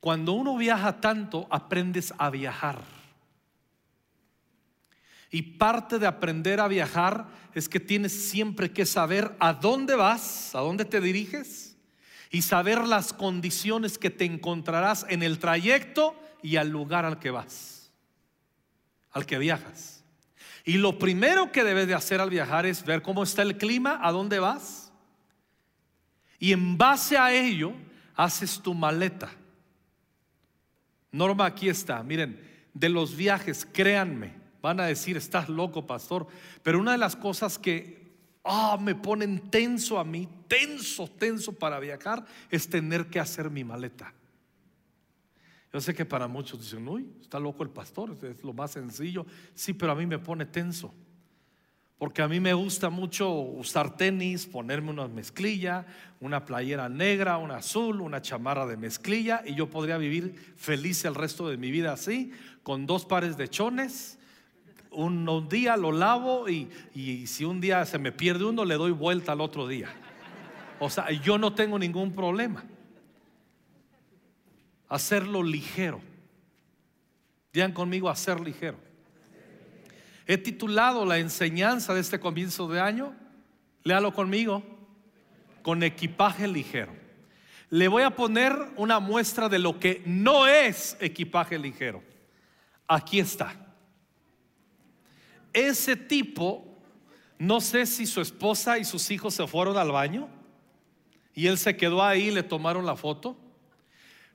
Cuando uno viaja tanto, aprendes a viajar. Y parte de aprender a viajar es que tienes siempre que saber a dónde vas, a dónde te diriges y saber las condiciones que te encontrarás en el trayecto y al lugar al que vas, al que viajas. Y lo primero que debes de hacer al viajar es ver cómo está el clima, a dónde vas. Y en base a ello, haces tu maleta. Norma, aquí está. Miren, de los viajes, créanme, van a decir, estás loco, pastor. Pero una de las cosas que ah, me ponen tenso a mí, tenso, tenso para viajar, es tener que hacer mi maleta. Yo sé que para muchos dicen, uy, está loco el pastor, es lo más sencillo. Sí, pero a mí me pone tenso. Porque a mí me gusta mucho usar tenis, ponerme una mezclilla, una playera negra, una azul, una chamarra de mezclilla y yo podría vivir feliz el resto de mi vida así, con dos pares de chones. Un, día lo lavo y, y si un día se me pierde uno, le doy vuelta al otro día. O sea, yo no tengo ningún problema. Hacerlo ligero. Digan conmigo, hacer ligero. He titulado la enseñanza de este comienzo de año, léalo conmigo, con equipaje ligero. Le voy a poner una muestra de lo que no es equipaje ligero. Aquí está. Ese tipo, no sé si su esposa y sus hijos se fueron al baño y él se quedó ahí y le tomaron la foto.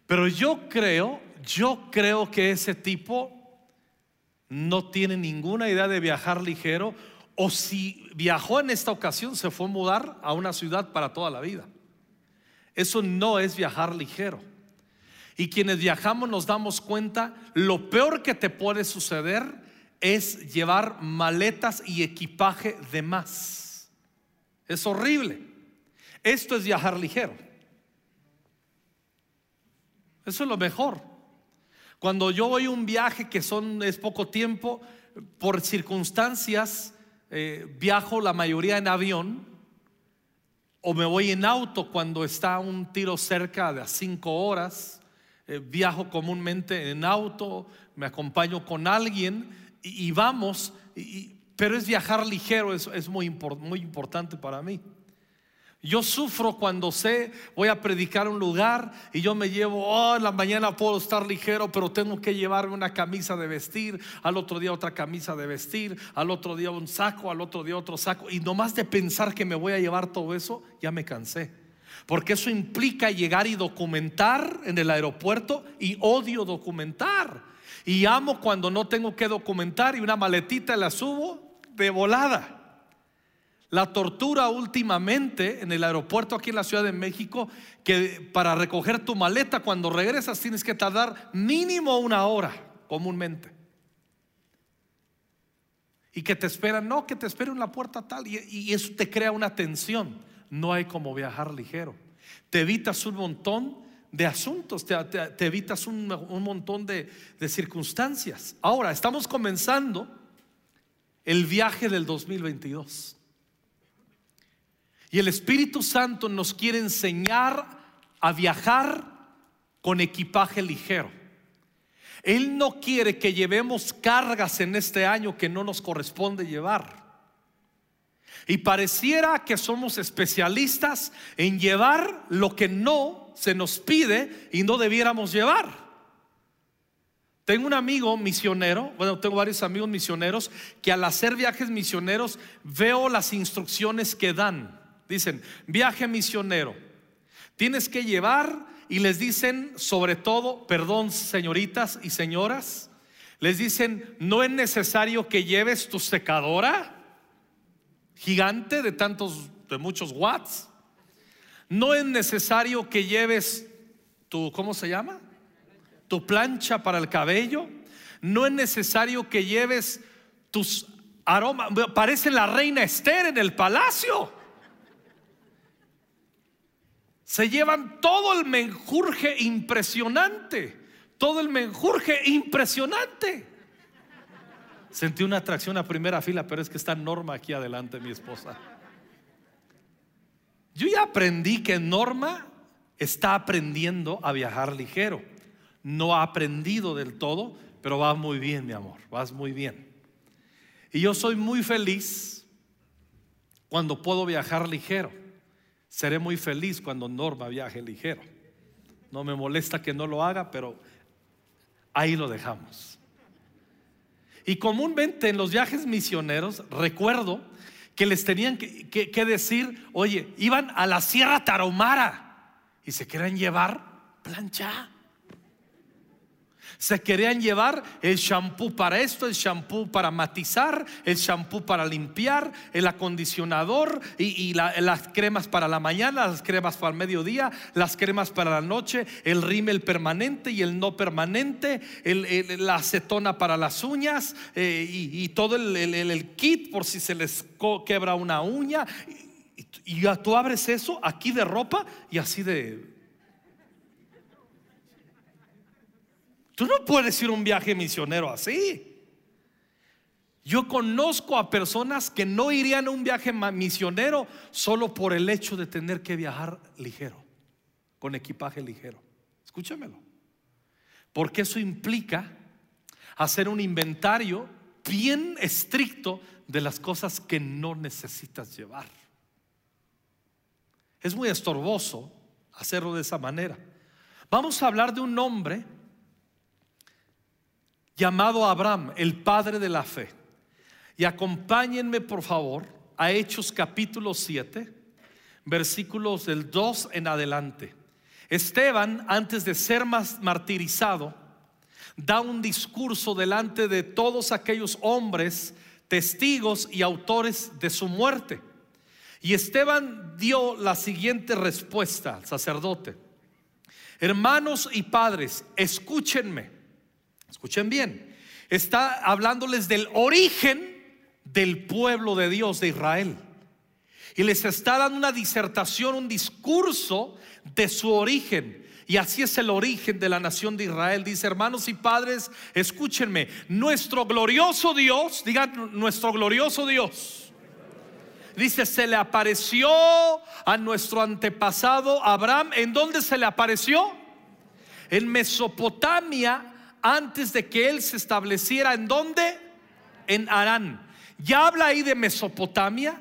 Pero yo creo, yo creo que ese tipo no tiene ninguna idea de viajar ligero o si viajó en esta ocasión se fue a mudar a una ciudad para toda la vida. Eso no es viajar ligero. Y quienes viajamos nos damos cuenta, lo peor que te puede suceder es llevar maletas y equipaje de más. Es horrible. Esto es viajar ligero. Eso es lo mejor. Cuando yo voy a un viaje que son, es poco tiempo, por circunstancias, eh, viajo la mayoría en avión o me voy en auto cuando está un tiro cerca de a cinco horas. Eh, viajo comúnmente en auto, me acompaño con alguien y, vamos, pero es viajar ligero, es, es muy, muy importante para mí. Yo sufro cuando sé, voy a predicar un lugar y yo me llevo, oh, en la mañana puedo estar ligero, pero tengo que llevarme una camisa de vestir, al otro día otra camisa de vestir, al otro día un saco, al otro día otro saco. Y nomás de pensar que me voy a llevar todo eso, ya me cansé. Porque eso implica llegar y documentar en el aeropuerto y odio documentar. Y amo cuando no tengo que documentar y una maletita la subo de volada. La tortura últimamente en el aeropuerto aquí en la Ciudad de México, que para recoger tu maleta cuando regresas tienes que tardar mínimo una hora comúnmente. Y que te esperan, no, que te espere en la puerta tal, y, eso te crea una tensión. No hay como viajar ligero. Te evitas un montón de asuntos, te, evitas un, un montón de, de circunstancias. Ahora, estamos comenzando el viaje del 2022. Y el Espíritu Santo nos quiere enseñar a viajar con equipaje ligero. Él no quiere que llevemos cargas en este año que no nos corresponde llevar. Y pareciera que somos especialistas en llevar lo que no se nos pide y no debiéramos llevar. Tengo un amigo misionero, bueno, tengo varios amigos misioneros que al hacer viajes misioneros veo las instrucciones que dan. Dicen, viaje misionero. Tienes que llevar y les dicen, sobre todo, perdón, señoritas y señoras, les dicen, no es necesario que lleves tu secadora gigante de tantos, de muchos watts. No es necesario que lleves tu, ¿cómo se llama? Tu plancha para el cabello. No es necesario que lleves tus aromas. Parece la reina Esther en el palacio. Se llevan todo el menjurje impresionante. Todo el menjurje impresionante. Sentí una atracción a primera fila, pero es que está Norma aquí adelante, mi esposa. Yo ya aprendí que Norma está aprendiendo a viajar ligero. no ha aprendido del todo, pero vas muy bien, mi amor, vas muy bien. Y yo soy muy feliz cuando puedo viajar ligero. Seré muy feliz cuando Norma viaje ligero. No me molesta que no lo haga, pero ahí lo dejamos. Y comúnmente en los viajes misioneros, recuerdo que les tenían que, decir, oye, iban a la Sierra Tarahumara y se querían llevar plancha. Se querían llevar el shampoo para esto, el shampoo para matizar, el shampoo para limpiar, el acondicionador y, las cremas para la mañana, las cremas para el mediodía, las cremas para la noche, el rímel permanente y el no permanente, la acetona para las uñas eh, y, todo el, kit por si se les quebra una uña. Y, y tú abres eso aquí de ropa y así de Tú no puedes ir a un viaje misionero así. Yo conozco a personas que no irían a un viaje misionero solo por el hecho de tener que viajar ligero, con equipaje ligero. Escúchamelo. Porque eso implica hacer un inventario bien estricto de las cosas que no necesitas llevar. Es muy estorboso hacerlo de esa manera. Vamos a hablar de un hombre llamado Abraham, el padre de la fe. Y acompáñenme por favor a Hechos capítulo 7, versículos del 2 en adelante. Esteban, antes de ser martirizado, da un discurso delante de todos aquellos hombres, testigos y autores de su muerte. Y Esteban dio la siguiente respuesta al sacerdote. Hermanos y padres, escúchenme. Escuchen bien, está hablándoles del origen del pueblo de Dios de Israel. Y les está dando una disertación, un discurso de su origen. Y así es el origen de la nación de Israel. Dice, hermanos y padres, escúchenme, nuestro glorioso Dios, digan nuestro glorioso Dios. Dice, se le apareció a nuestro antepasado Abraham. ¿En dónde se le apareció? En Mesopotamia antes de que él se estableciera en dónde? En Arán. Ya habla ahí de Mesopotamia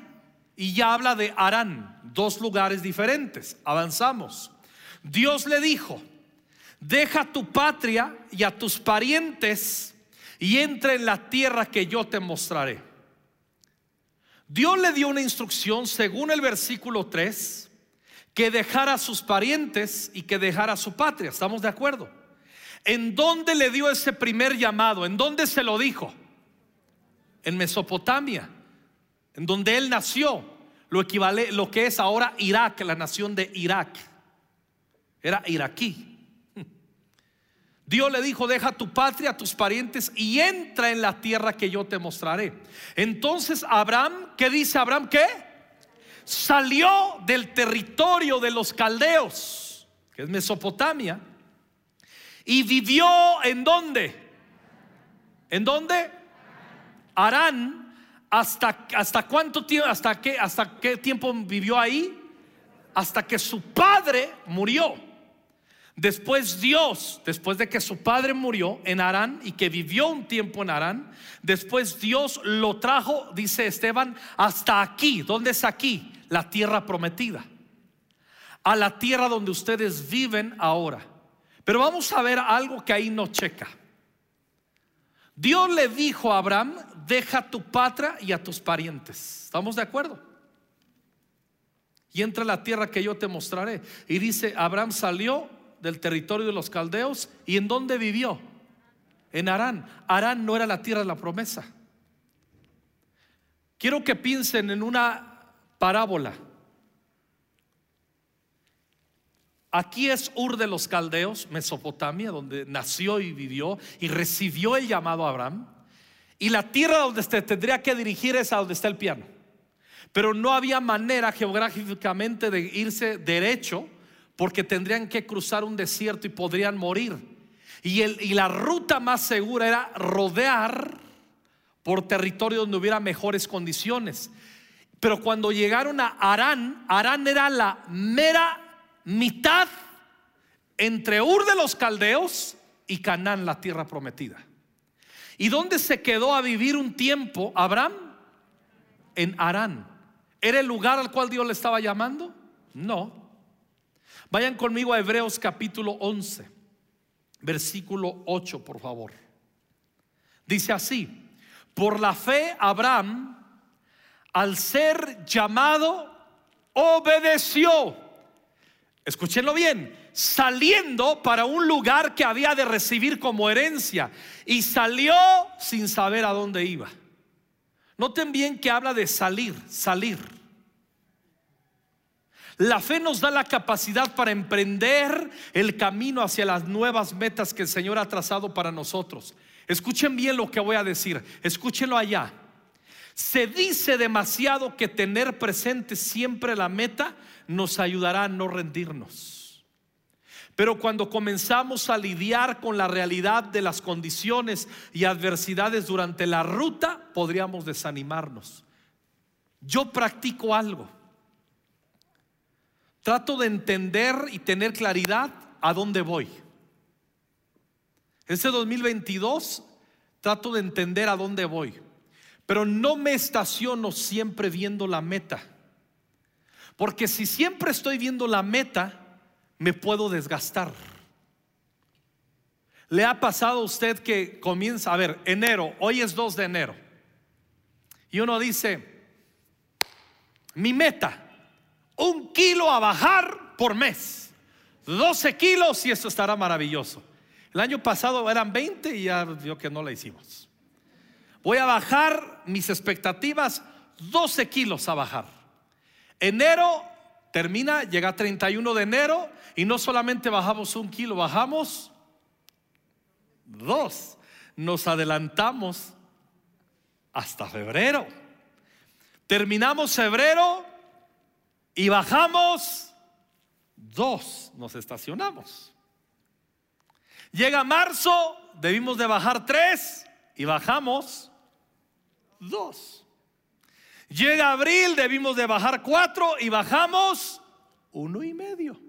y ya habla de Arán, dos lugares diferentes. Avanzamos. Dios le dijo, deja tu patria y a tus parientes y entra en la tierra que yo te mostraré. Dios le dio una instrucción según el versículo 3 que dejara a sus parientes y que dejara su patria. ¿Estamos de acuerdo? ¿En dónde le dio ese primer llamado? ¿En dónde se lo dijo? En Mesopotamia, en donde él nació, lo equivale lo que es ahora Irak, la nación de Irak. Era iraquí. Dios le dijo, deja tu patria, tus parientes y entra en la tierra que yo te mostraré. Entonces Abraham, ¿qué dice Abraham? ¿Qué? Salió del territorio de los caldeos, que es Mesopotamia, y vivió en dónde? ¿En dónde? Arán. ¿Hasta, hasta cuánto tiempo? ¿Hasta qué, ¿Hasta qué tiempo vivió ahí? Hasta que su padre murió. Después Dios, después de que su padre murió en Arán y que vivió un tiempo en Arán, después Dios lo trajo, dice Esteban, hasta aquí. ¿Dónde es aquí? La tierra prometida. A la tierra donde ustedes viven ahora. Pero vamos a ver algo que ahí no checa. Dios le dijo a Abraham, deja tu patria y a tus parientes. ¿Estamos de acuerdo? Y entra a la tierra que yo te mostraré. Y dice, Abraham salió del territorio de los caldeos y en dónde vivió? En Arán. Arán no era la tierra de la promesa. Quiero que piensen en una parábola. Aquí es Ur de los Caldeos, Mesopotamia, donde nació y vivió y recibió el llamado a Abraham. Y la tierra donde se tendría que dirigir es a donde está el piano. Pero no había manera geográficamente de irse derecho porque tendrían que cruzar un desierto y podrían morir. Y, el, y la ruta más segura era rodear por territorio donde hubiera mejores condiciones. Pero cuando llegaron a Arán, Arán era la mera mitad entre Ur de los Caldeos y Canaán, la tierra prometida. ¿Y dónde se quedó a vivir un tiempo Abraham? En Arán. ¿Era el lugar al cual Dios le estaba llamando? No. Vayan conmigo a Hebreos capítulo 11, versículo 8, por favor. Dice así, por la fe Abraham, al ser llamado, obedeció. Escúchenlo bien, saliendo para un lugar que había de recibir como herencia y salió sin saber a dónde iba. Noten bien que habla de salir, salir. La fe nos da la capacidad para emprender el camino hacia las nuevas metas que el Señor ha trazado para nosotros. Escuchen bien lo que voy a decir, escúchenlo allá. Se dice demasiado que tener presente siempre la meta nos ayudará a no rendirnos. Pero cuando comenzamos a lidiar con la realidad de las condiciones y adversidades durante la ruta, podríamos desanimarnos. Yo practico algo. Trato de entender y tener claridad a dónde voy. Este 2022 trato de entender a dónde voy. Pero no me estaciono siempre viendo la meta. Porque si siempre estoy viendo la meta, me puedo desgastar. ¿Le ha pasado a usted que comienza, a ver, enero, hoy es 2 de enero, y uno dice, mi meta, un kilo a bajar por mes, 12 kilos y esto estará maravilloso. El año pasado eran 20 y ya vio que no la hicimos. Voy a bajar mis expectativas 12 kilos a bajar. Enero termina, llega 31 de enero y no solamente bajamos un kilo, bajamos dos. Nos adelantamos hasta febrero. Terminamos febrero y bajamos dos. Nos estacionamos. Llega marzo, debimos de bajar tres y bajamos dos. Llega abril, debimos de bajar cuatro y bajamos uno y medio.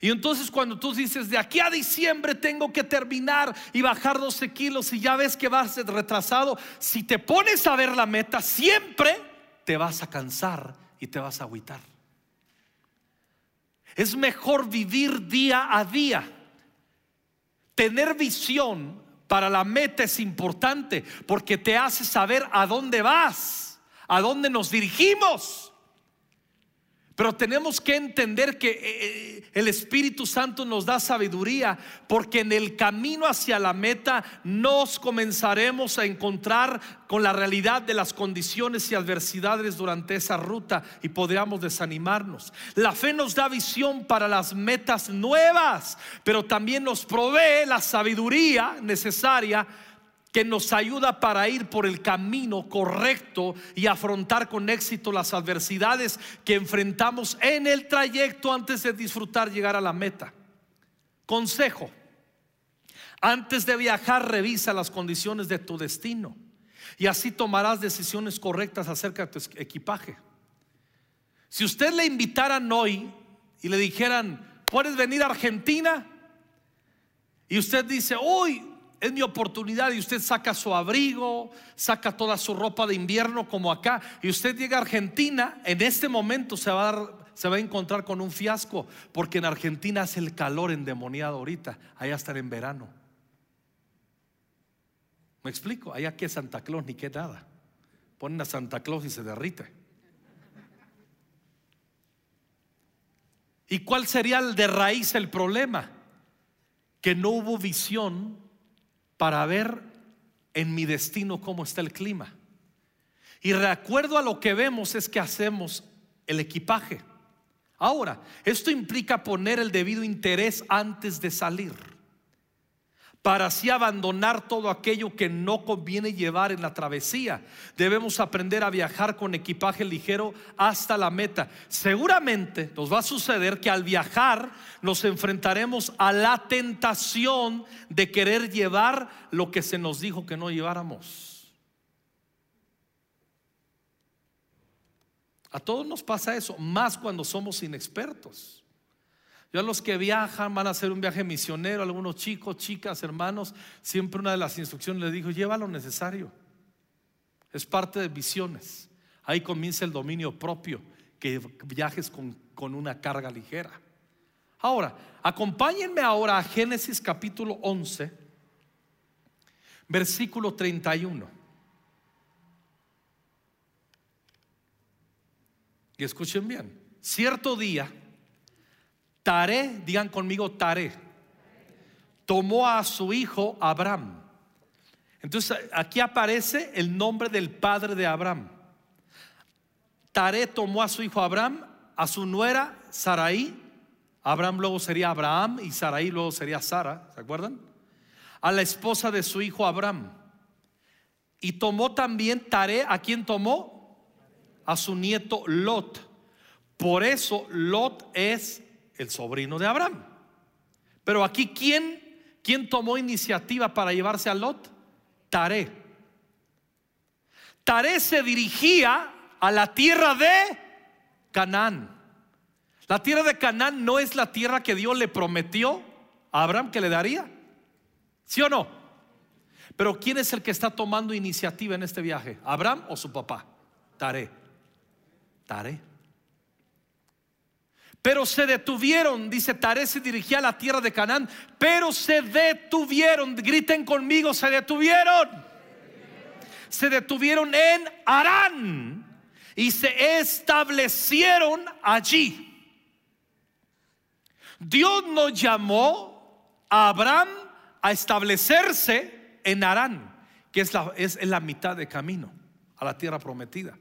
Y entonces cuando tú dices, de aquí a diciembre tengo que terminar y bajar 12 kilos y ya ves que vas retrasado, si te pones a ver la meta, siempre te vas a cansar y te vas a agüitar. Es mejor vivir día a día. Tener visión para la meta es importante porque te hace saber a dónde vas, a dónde nos dirigimos. Pero tenemos que entender que eh, eh, el Espíritu Santo nos da sabiduría porque en el camino hacia la meta nos comenzaremos a encontrar con la realidad de las condiciones y adversidades durante esa ruta y podríamos desanimarnos. La fe nos da visión para las metas nuevas, pero también nos provee la sabiduría necesaria que nos ayuda para ir por el camino correcto y afrontar con éxito las adversidades que enfrentamos en el trayecto antes de disfrutar llegar a la meta. Consejo, antes de viajar revisa las condiciones de tu destino y así tomarás decisiones correctas acerca de tu equipaje. Si usted le invitaran hoy y le dijeran, ¿puedes venir a Argentina? Y usted dice, hoy es mi oportunidad y usted saca su abrigo, saca toda su ropa de invierno como acá y usted llega a Argentina, en este momento se va a, encontrar con un fiasco porque en Argentina hace el calor endemoniado ahorita, allá están en verano. ¿Me explico? Allá que Santa Claus ni que nada. Ponen a Santa Claus y se derrite. ¿Y cuál sería de raíz el problema? Que no hubo visión para ver en mi destino cómo está el clima. Y de acuerdo a lo que vemos es que hacemos el equipaje. Ahora, esto implica poner el debido interés antes de salir para así abandonar todo aquello que no conviene llevar en la travesía. Debemos aprender a viajar con equipaje ligero hasta la meta. Seguramente nos va a suceder que al viajar nos enfrentaremos a la tentación de querer llevar lo que se nos dijo que no lleváramos. A todos nos pasa eso, más cuando somos inexpertos. Yo a los que viajan van a hacer un viaje misionero, algunos chicos, chicas, hermanos, siempre una de las instrucciones les dijo, lleva lo necesario. Es parte de visiones. Ahí comienza el dominio propio, que viajes con, con una carga ligera. Ahora, acompáñenme ahora a Génesis capítulo 11, versículo 31. Y escuchen bien, cierto día, Taré, digan conmigo Taré, tomó a su hijo Abram. Entonces aquí aparece el nombre del padre de Abraham. Taré tomó a su hijo Abraham, a su nuera Sarai. Abraham luego sería Abraham y Sarai luego sería Sara, ¿se acuerdan? A la esposa de su hijo Abraham. Y tomó también Taré, ¿a quién tomó? A su nieto Lot. Por eso Lot es el sobrino de Abraham. Pero aquí, ¿quién, quién tomó iniciativa para llevarse a Lot? Taré. Taré se dirigía a la tierra de Canaán. La tierra de Canaán no es la tierra que Dios le prometió a Abraham que le daría. ¿Sí o no? Pero ¿quién es el que está tomando iniciativa en este viaje? ¿Abraham o su papá? Taré. Taré. Pero se detuvieron, dice Taré se dirigía a la tierra de Canaán, pero se detuvieron, griten conmigo, se detuvieron. Se detuvieron en Arán y se establecieron allí. Dios nos llamó a Abraham a establecerse en Arán, que es la, es la mitad de camino a la tierra prometida.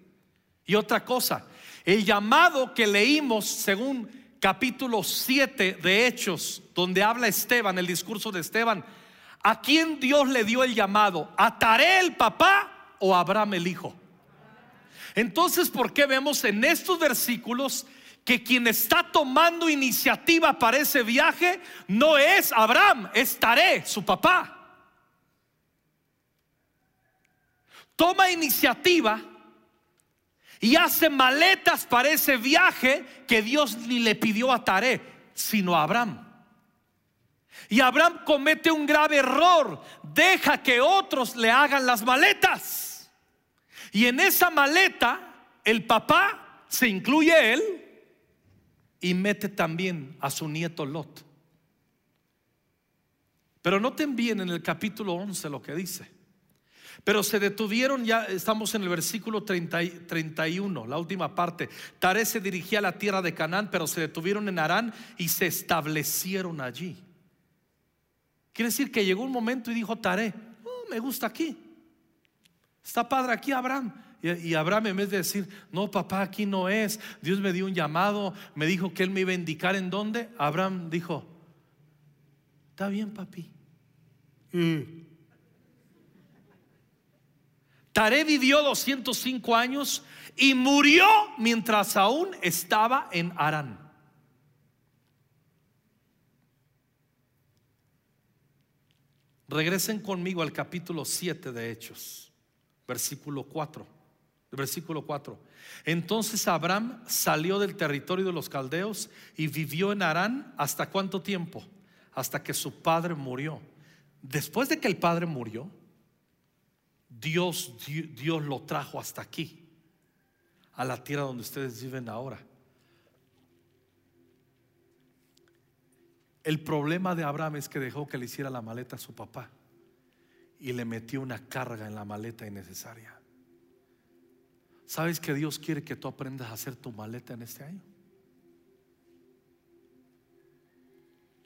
Y otra cosa, el llamado que leímos según capítulo 7 de Hechos, donde habla Esteban, el discurso de Esteban, ¿a quién Dios le dio el llamado? ¿A Taré el papá o Abraham el hijo? Entonces, ¿por qué vemos en estos versículos que quien está tomando iniciativa para ese viaje no es Abraham, es Taré, su papá? Toma iniciativa y hace maletas para ese viaje que Dios ni le pidió a Taré, sino a Abraham. Y Abraham comete un grave error, deja que otros le hagan las maletas. Y en esa maleta el papá se incluye él y mete también a su nieto Lot. Pero noten bien en el capítulo 11 lo que dice. Pero se detuvieron, ya estamos en el versículo 31, la última parte. Taré se dirigía a la tierra de Canaán, pero se detuvieron en Arán y se establecieron allí. Quiere decir que llegó un momento y dijo Taré, oh, me gusta aquí. Está padre aquí Abraham. Y, Abraham en vez de decir, no papá, aquí no es, Dios me dio un llamado, me dijo que él me iba a indicar en dónde, Abraham dijo, está bien papi. Mm. Taré vivió 205 años y murió mientras aún estaba en Arán. Regresen conmigo al capítulo 7 de Hechos, versículo 4. Versículo 4. Entonces Abraham salió del territorio de los caldeos y vivió en Arán hasta cuánto tiempo? Hasta que su padre murió. Después de que el padre murió, Dios, Dios lo trajo hasta aquí, a la tierra donde ustedes viven ahora. El problema de Abraham es que dejó que le hiciera la maleta a su papá y le metió una carga en la maleta innecesaria. ¿Sabes que Dios quiere que tú aprendas a hacer tu maleta en este año?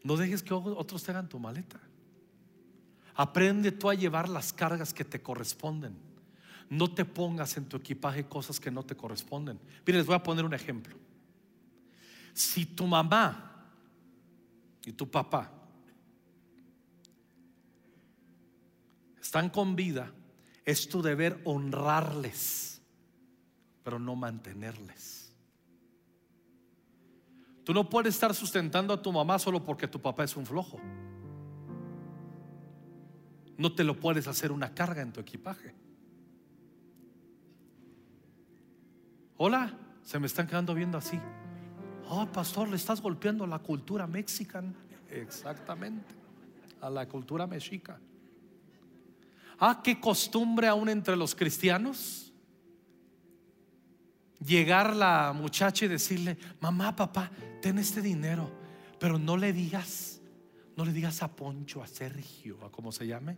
No dejes que otros te hagan tu maleta. Aprende tú a llevar las cargas que te corresponden. No te pongas en tu equipaje cosas que no te corresponden. Miren, les voy a poner un ejemplo. Si tu mamá y tu papá están con vida, es tu deber honrarles, pero no mantenerles. Tú no puedes estar sustentando a tu mamá solo porque tu papá es un flojo. No te lo puedes hacer una carga en tu equipaje. Hola, se me están quedando viendo así. Oh, pastor, le estás golpeando a la cultura mexicana. Exactamente, a la cultura mexica. Ah, qué costumbre aún entre los cristianos. Llegar la muchacha y decirle, mamá, papá, ten este dinero, pero no le digas, no le digas a Poncho, a Sergio, a como se llame,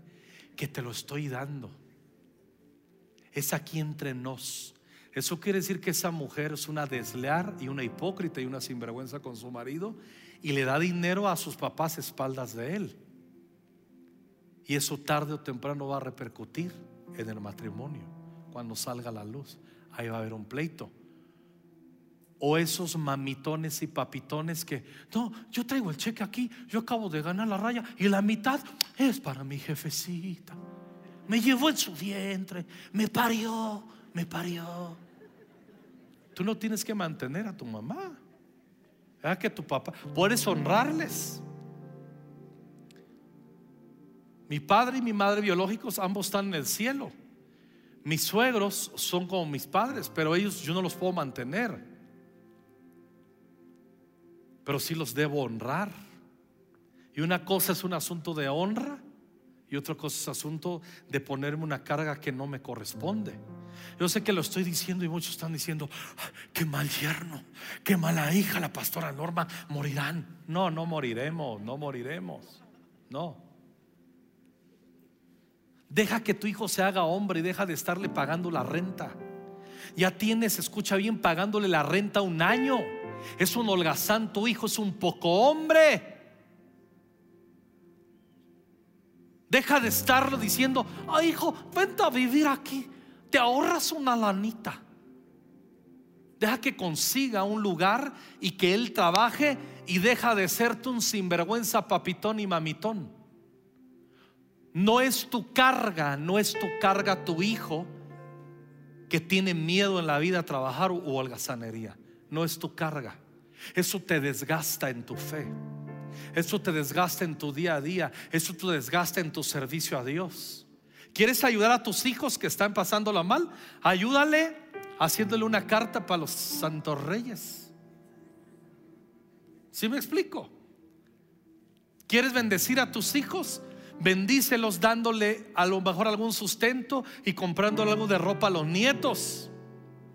que te lo estoy dando. Es aquí entre nos. Eso quiere decir que esa mujer es una desleal y una hipócrita y una sinvergüenza con su marido y le da dinero a sus papás a espaldas de él. Y eso tarde o temprano va a repercutir en el matrimonio cuando salga la luz. Ahí va a haber un pleito. O esos mamitones y papitones que, no, yo traigo el cheque aquí, yo acabo de ganar la raya y la mitad es para mi jefecita. Me llevó en su vientre, me parió, me parió. Tú no tienes que mantener a tu mamá. ¿Verdad que tu papá? Puedes honrarles. Mi padre y mi madre biológicos ambos están en el cielo. Mis suegros son como mis padres, pero ellos yo no los puedo mantener. Pero sí los debo honrar. Y una cosa es un asunto de honra y otra cosa es asunto de ponerme una carga que no me corresponde. Yo sé que lo estoy diciendo y muchos están diciendo, qué mal yerno, qué mala hija la pastora Norma, morirán. No, no moriremos, no moriremos. No. Deja que tu hijo se haga hombre y deja de estarle pagando la renta. Ya tienes, escucha bien, pagándole la renta un año. Es un holgazán, tu hijo es un poco hombre. Deja de estarlo diciendo, ay hijo, vente a vivir aquí. Te ahorras una lanita. Deja que consiga un lugar y que él trabaje y deja de serte un sinvergüenza papitón y mamitón. No es tu carga, no es tu carga tu hijo que tiene miedo en la vida a trabajar o holgazanería. No es tu carga. Eso te desgasta en tu fe. Eso te desgasta en tu día a día. Eso te desgasta en tu servicio a Dios. ¿Quieres ayudar a tus hijos que están pasándola mal? Ayúdale haciéndole una carta para los santos reyes. ¿Sí me explico? ¿Quieres bendecir a tus hijos? Bendícelos dándole a lo mejor algún sustento y comprándole algo de ropa a los nietos.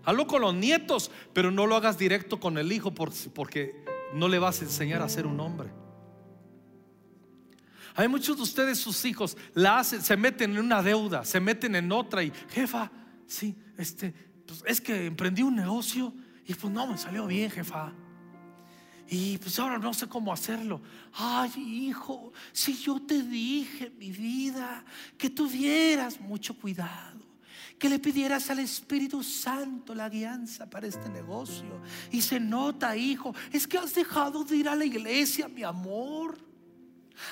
Hazlo con los nietos, pero no lo hagas directo con el hijo porque no le vas a enseñar a ser un hombre. Hay muchos de ustedes, sus hijos, la hacen, se meten en una deuda, se meten en otra y, jefa, sí, este, pues es que emprendí un negocio y pues no me salió bien, jefa. Y pues ahora no sé cómo hacerlo. Ay, hijo, si yo te dije, mi vida, que tuvieras mucho cuidado, que le pidieras al Espíritu Santo la guianza para este negocio. Y se nota, hijo, es que has dejado de ir a la iglesia, mi amor.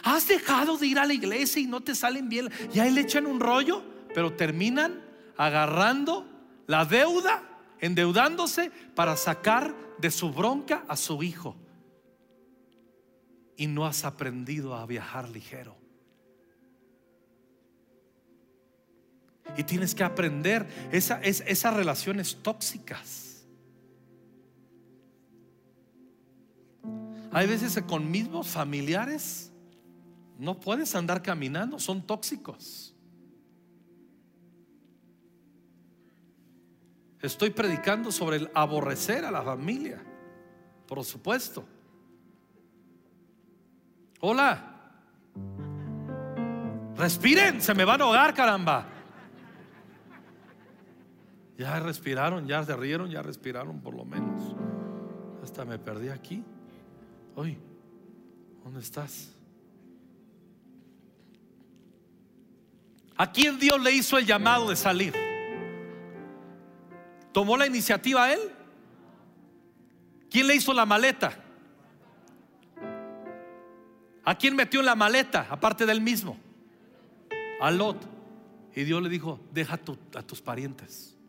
Has dejado de ir a la iglesia y no te salen bien. Y ahí le echan un rollo, pero terminan agarrando la deuda, endeudándose para sacar de su bronca a su hijo y no has aprendido a viajar ligero. Y tienes que aprender esa, esas relaciones tóxicas. Hay veces que con mismos familiares no puedes andar caminando, son tóxicos. Estoy predicando sobre el aborrecer a la familia, por supuesto. Hola. Respiren, se me van a ahogar, caramba. Ya respiraron, ya se rieron, ya respiraron por lo menos. Hasta me perdí aquí. Oye, ¿dónde estás? ¿A quién Dios le hizo el llamado de salir? ¿Tomó la iniciativa a él? ¿Quién le hizo la maleta? ¿A quién metió en la maleta, aparte del mismo? A Lot. Y Dios le dijo, deja a tus parientes.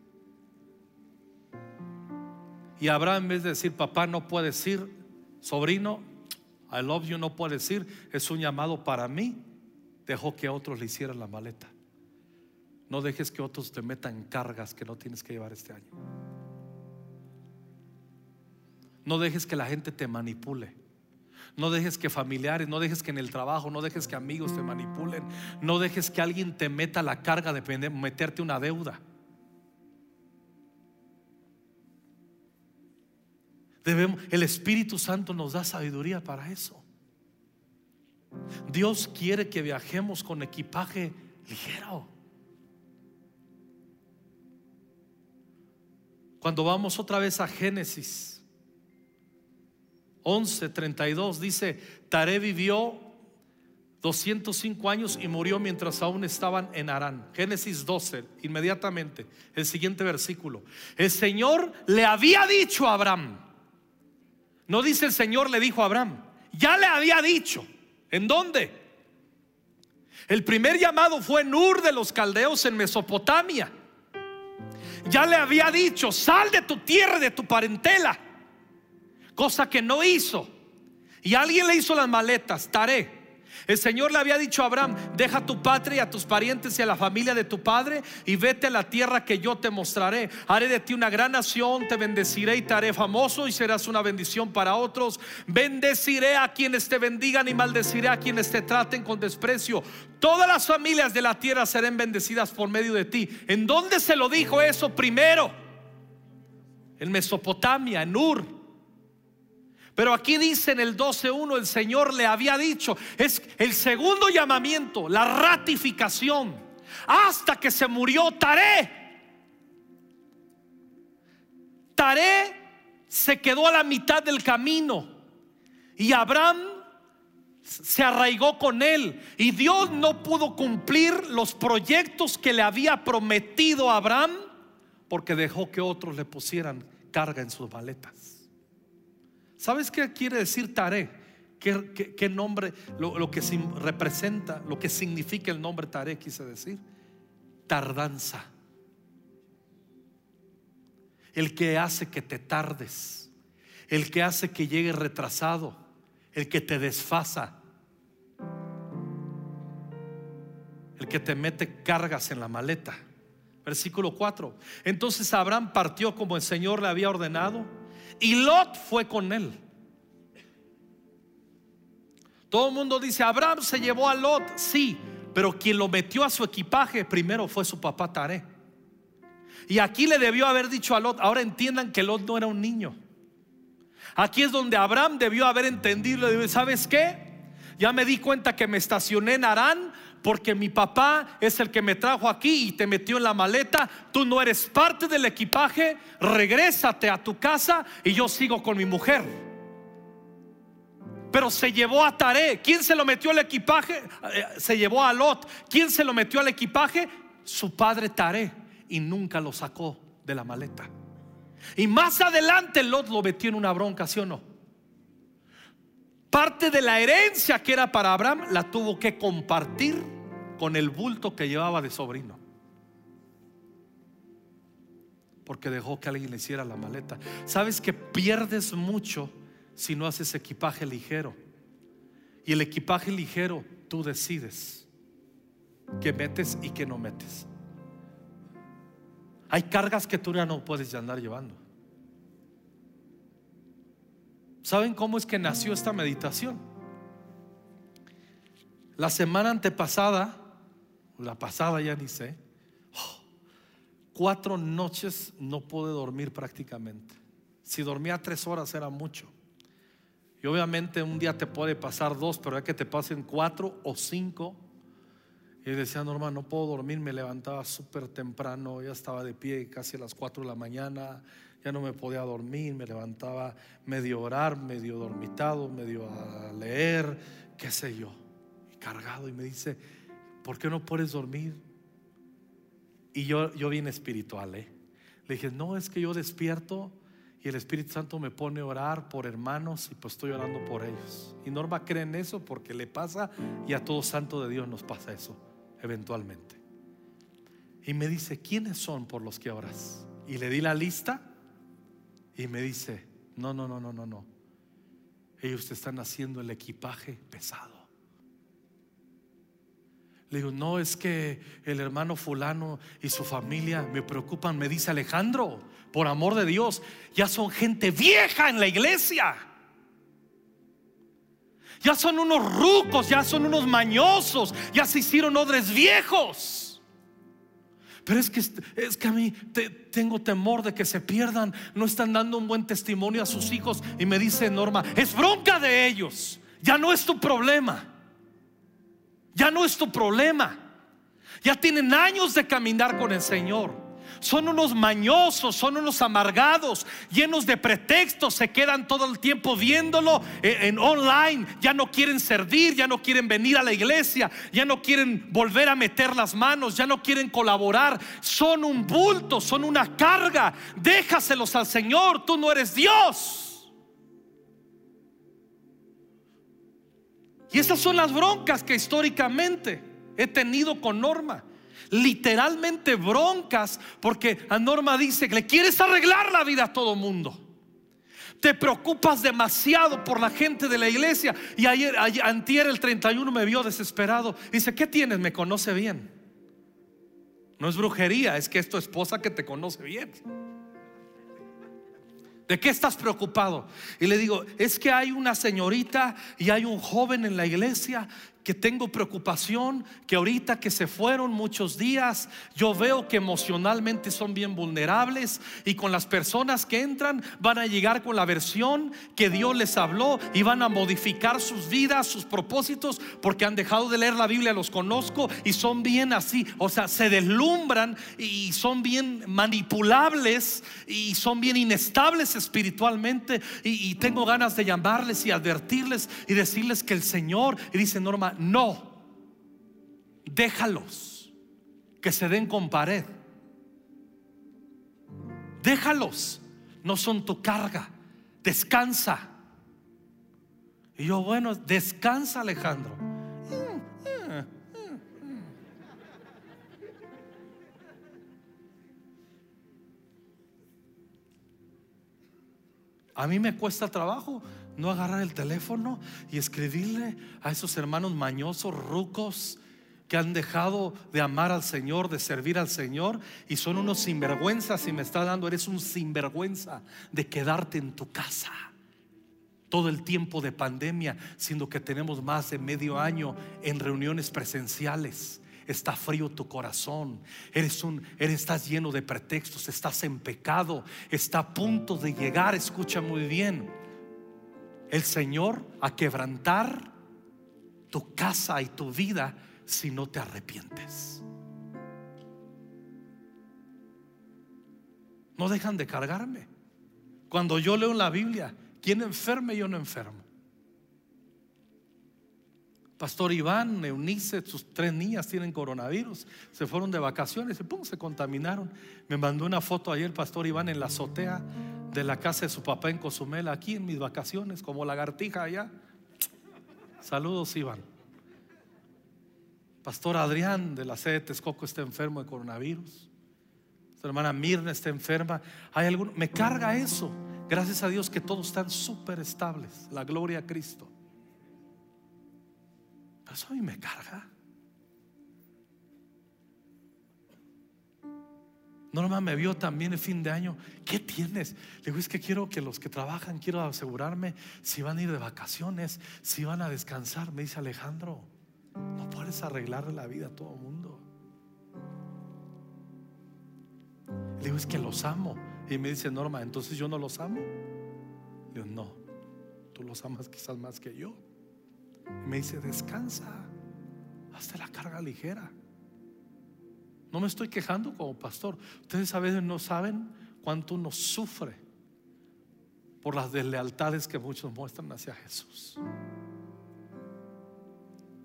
Y Abraham en vez de decir, papá no puede decir, sobrino, I love you no puede decir, es un llamado para mí, dejó que otros le hicieran la maleta. No dejes que otros te metan cargas que no tienes que llevar este año. No dejes que la gente te manipule. No dejes que familiares, no dejes que en el trabajo, no dejes que amigos te manipulen. No dejes que alguien te meta la carga de meterte una deuda. Debemos, el Espíritu Santo nos da sabiduría para eso. Dios quiere que viajemos con equipaje ligero. Cuando vamos otra vez a Génesis 11:32 dice, Taré vivió 205 años y murió mientras aún estaban en Arán. Génesis 12, inmediatamente, el siguiente versículo. El Señor le había dicho a Abraham, no dice el Señor le dijo a Abraham, ya le había dicho, ¿en dónde? El primer llamado fue en Ur de los Caldeos en Mesopotamia. Ya le había dicho, sal de tu tierra, de tu parentela. Cosa que no hizo. Y alguien le hizo las maletas, Taré. El Señor le había dicho a Abraham, deja tu patria, a tus parientes y a la familia de tu padre y vete a la tierra que yo te mostraré. Haré de ti una gran nación, te bendeciré y te haré famoso y serás una bendición para otros. Bendeciré a quienes te bendigan y maldeciré a quienes te traten con desprecio. Todas las familias de la tierra serán bendecidas por medio de ti. ¿En dónde se lo dijo eso primero? En Mesopotamia, en Ur. Pero aquí dice en el 12.1, el Señor le había dicho, es el segundo llamamiento, la ratificación, hasta que se murió Taré. Taré se quedó a la mitad del camino y Abraham se arraigó con él y Dios no pudo cumplir los proyectos que le había prometido a Abraham porque dejó que otros le pusieran carga en sus maletas. ¿Sabes qué quiere decir Taré? ¿Qué, nombre, lo, que representa, lo que significa el nombre Taré, quise decir? Tardanza. El que hace que te tardes. El que hace que llegues retrasado. El que te desfasa. El que te mete cargas en la maleta. Versículo 4. Entonces Abraham partió como el Señor le había ordenado y Lot fue con él. Todo el mundo dice, Abraham se llevó a Lot, sí, pero quien lo metió a su equipaje primero fue su papá Taré. Y aquí le debió haber dicho a Lot, ahora entiendan que Lot no era un niño. Aquí es donde Abraham debió haber entendido, ¿sabes qué? Ya me di cuenta que me estacioné en Arán porque mi papá es el que me trajo aquí y te metió en la maleta, tú no eres parte del equipaje, regrésate a tu casa y yo sigo con mi mujer. Pero se llevó a Taré. ¿Quién se lo metió al equipaje? Eh, se llevó a Lot. ¿Quién se lo metió al equipaje? Su padre Taré. Y nunca lo sacó de la maleta. Y más adelante Lot lo metió en una bronca, ¿sí o no? Parte de la herencia que era para Abraham la tuvo que compartir con el bulto que llevaba de sobrino. Porque dejó que alguien le hiciera la maleta. Sabes que pierdes mucho si no haces equipaje ligero. Y el equipaje ligero tú decides que metes y que no metes. Hay cargas que tú ya no puedes andar llevando. ¿Saben cómo es que nació esta meditación? La semana antepasada, la pasada ya ni sé, cuatro noches no pude dormir prácticamente. Si dormía tres horas era mucho. Y obviamente un día te puede pasar dos, pero hay que te pasen cuatro o cinco. Y decía, no, no puedo dormir, me levantaba súper temprano, ya estaba de pie casi a las cuatro de la mañana, ya no me podía dormir, me levantaba medio orar, medio dormitado, medio a leer, qué sé yo, cargado. Y me dice, ¿por qué no puedes dormir? Y yo, yo espiritual, ¿eh? Le dije, no, es que yo despierto y el Espíritu Santo me pone a orar por hermanos y pues estoy orando por ellos. Y Norma cree en eso porque le pasa y a todo santo de Dios nos pasa eso, eventualmente. Y me dice, ¿quiénes son por los que oras? Y le di la lista y me dice, no, no, no, no, no, no. Ellos te están haciendo el equipaje pesado. Le digo, no, es que el hermano fulano y su familia me preocupan. Me dice Alejandro, por amor de Dios, ya son gente vieja en la iglesia. Ya son unos rucos, ya son unos mañosos, ya se hicieron odres viejos. Pero es que, es que a mí tengo temor de que se pierdan, no están dando un buen testimonio a sus hijos. Y me dice Norma, es bronca de ellos, ya no es tu problema. Ya no es tu problema. Ya tienen años de caminar con el Señor. Son unos mañosos, son unos amargados, llenos de pretextos, se quedan todo el tiempo viéndolo en, online, ya no quieren servir, ya no quieren venir a la iglesia, ya no quieren volver a meter las manos, ya no quieren colaborar, son un bulto, son una carga, déjaselos al Señor, tú no eres Dios. Y esas son las broncas que históricamente he tenido con Norma. Literalmente broncas porque a Norma dice que le quieres arreglar la vida a todo mundo. Te preocupas demasiado por la gente de la iglesia. Y ayer, ayer antier el 31 me vio desesperado. Dice, ¿qué tienes? Me conoce bien. No es brujería, es que es tu esposa que te conoce bien. ¿De qué estás preocupado? Y le digo, es que hay una señorita y hay un joven en la iglesia que tengo preocupación, que ahorita que se fueron muchos días, yo veo que emocionalmente son bien vulnerables y con las personas que entran van a llegar con la versión que Dios les habló y van a modificar sus vidas, sus propósitos, porque han dejado de leer la Biblia, los conozco y son bien así, o sea, se deslumbran y son bien manipulables y son bien inestables espiritualmente. Y, tengo ganas de llamarles y advertirles y decirles que el Señor, y dice Norma, no, déjalos que se den con pared. Déjalos, no son tu carga, descansa. Y yo, bueno, descansa Alejandro. A mí me cuesta trabajo no agarrar el teléfono y escribirle a esos hermanos mañosos, rucos, que han dejado de amar al Señor, de servir al Señor y son unos sinvergüenzas. Y me está dando, eres un sinvergüenza de quedarte en tu casa todo el tiempo de pandemia, siendo que tenemos más de medio año en reuniones presenciales. Está frío tu corazón, eres un, eres, estás lleno de pretextos, estás en pecado, está a punto de llegar, escucha muy bien el Señor a quebrantar tu casa y tu vida si no te arrepientes. No dejan de cargarme. Cuando yo leo en la Biblia, ¿quién enferme? Yo no enfermo. Pastor Iván, Eunice, sus tres niñas tienen coronavirus. Se fueron de vacaciones y pum, se contaminaron. Me mandó una foto ayer, Pastor Iván, en la azotea de la casa de su papá en Cozumel, aquí en mis vacaciones, como lagartija allá. Saludos, Iván. Pastor Adrián de la sede de Texcoco está enfermo de coronavirus. Su hermana Mirna está enferma. Hay alguno, me carga eso. Gracias a Dios que todos están súper estables. La gloria a Cristo. Pero eso a mí me carga. Norma me vio también el fin de año. ¿Qué tienes? Le digo, es que quiero que los que trabajan, quiero asegurarme si van a ir de vacaciones, si van a descansar. Me dice Alejandro, no puedes arreglarle la vida a todo el mundo. Le digo, es que los amo. Y me dice Norma, entonces yo no los amo. Le digo, no, tú los amas quizás más que yo. Y me dice, descansa, hazte la carga ligera. No me estoy quejando como pastor. Ustedes a veces no saben cuánto uno sufre por las deslealtades que muchos muestran hacia Jesús.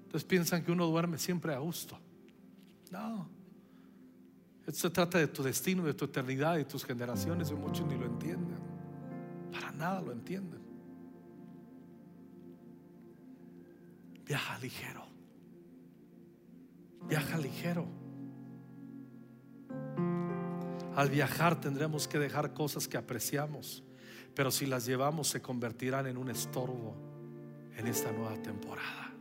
Entonces piensan que uno duerme siempre a gusto. No. Esto se trata de tu destino, de tu eternidad, de tus generaciones y muchos ni lo entienden. Para nada lo entienden. Viaja ligero. Viaja ligero. Al viajar tendremos que dejar cosas que apreciamos, pero si las llevamos se convertirán en un estorbo en esta nueva temporada.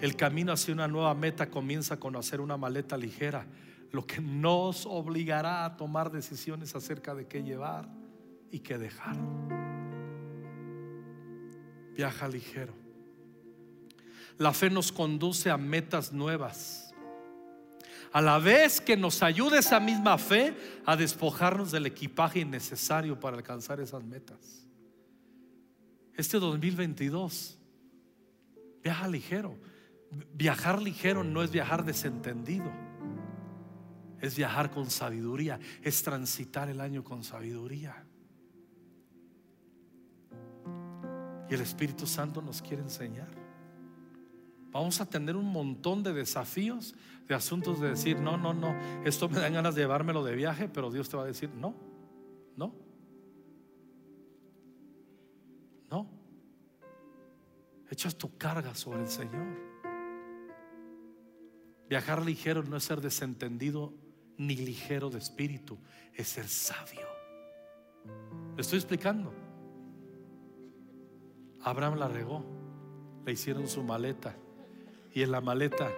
El camino hacia una nueva meta comienza con hacer una maleta ligera, lo que nos obligará a tomar decisiones acerca de qué llevar y qué dejar. Viaja ligero. La fe nos conduce a metas nuevas. A la vez que nos ayude esa misma fe a despojarnos del equipaje innecesario para alcanzar esas metas. Este 2022, viaja ligero. Viajar ligero no es viajar desentendido. Es viajar con sabiduría. Es transitar el año con sabiduría. Y el Espíritu Santo nos quiere enseñar. Vamos a tener un montón de desafíos, de asuntos de decir, no, no, no, esto me dan ganas de llevármelo de viaje, pero Dios te va a decir, no, no, no. Echas tu carga sobre el Señor. Viajar ligero no es ser desentendido ni ligero de espíritu, es ser sabio. ¿Le estoy explicando? Abraham la regó, le hicieron su maleta y en la maleta,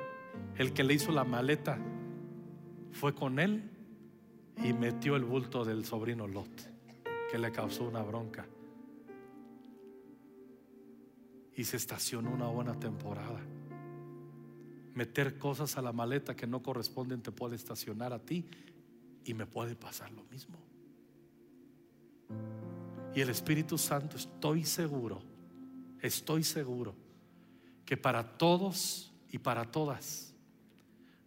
el que le hizo la maleta fue con él y metió el bulto del sobrino Lot, que le causó una bronca. Y se estacionó una buena temporada. Meter cosas a la maleta que no corresponden te puede estacionar a ti y me puede pasar lo mismo. Y el Espíritu Santo, estoy seguro, estoy seguro que para todos y para todas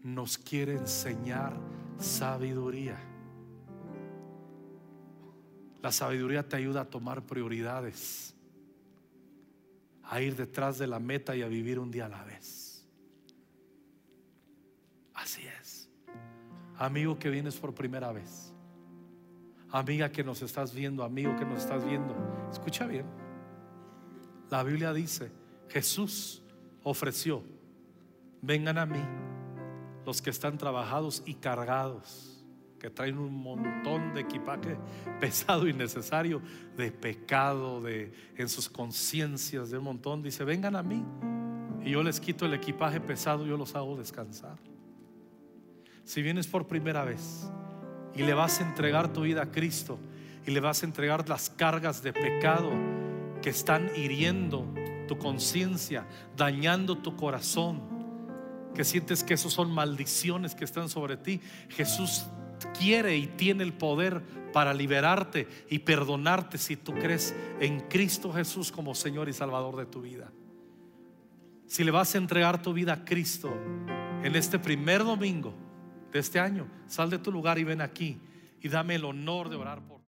nos quiere enseñar sabiduría. La sabiduría te ayuda a tomar prioridades, a ir detrás de la meta y a vivir un día a la vez. Así es. Amigo que vienes por primera vez. Amiga que nos estás viendo, amigo que nos estás viendo. Escucha bien. La Biblia dice, Jesús ofreció, vengan a mí los que están trabajados y cargados, que traen un montón de equipaje pesado y necesario de pecado, de en sus conciencias, de un montón. Dice, vengan a mí y yo les quito el equipaje pesado, yo los hago descansar. Si vienes por primera vez y le vas a entregar tu vida a Cristo y le vas a entregar las cargas de pecado que están hiriendo tu conciencia, dañando tu corazón, que sientes que esos son maldiciones que están sobre ti, Jesús quiere y tiene el poder para liberarte y perdonarte si tú crees en Cristo Jesús como Señor y Salvador de tu vida. Si le vas a entregar tu vida a Cristo en este primer domingo de este año, sal de tu lugar y ven aquí y dame el honor de orar por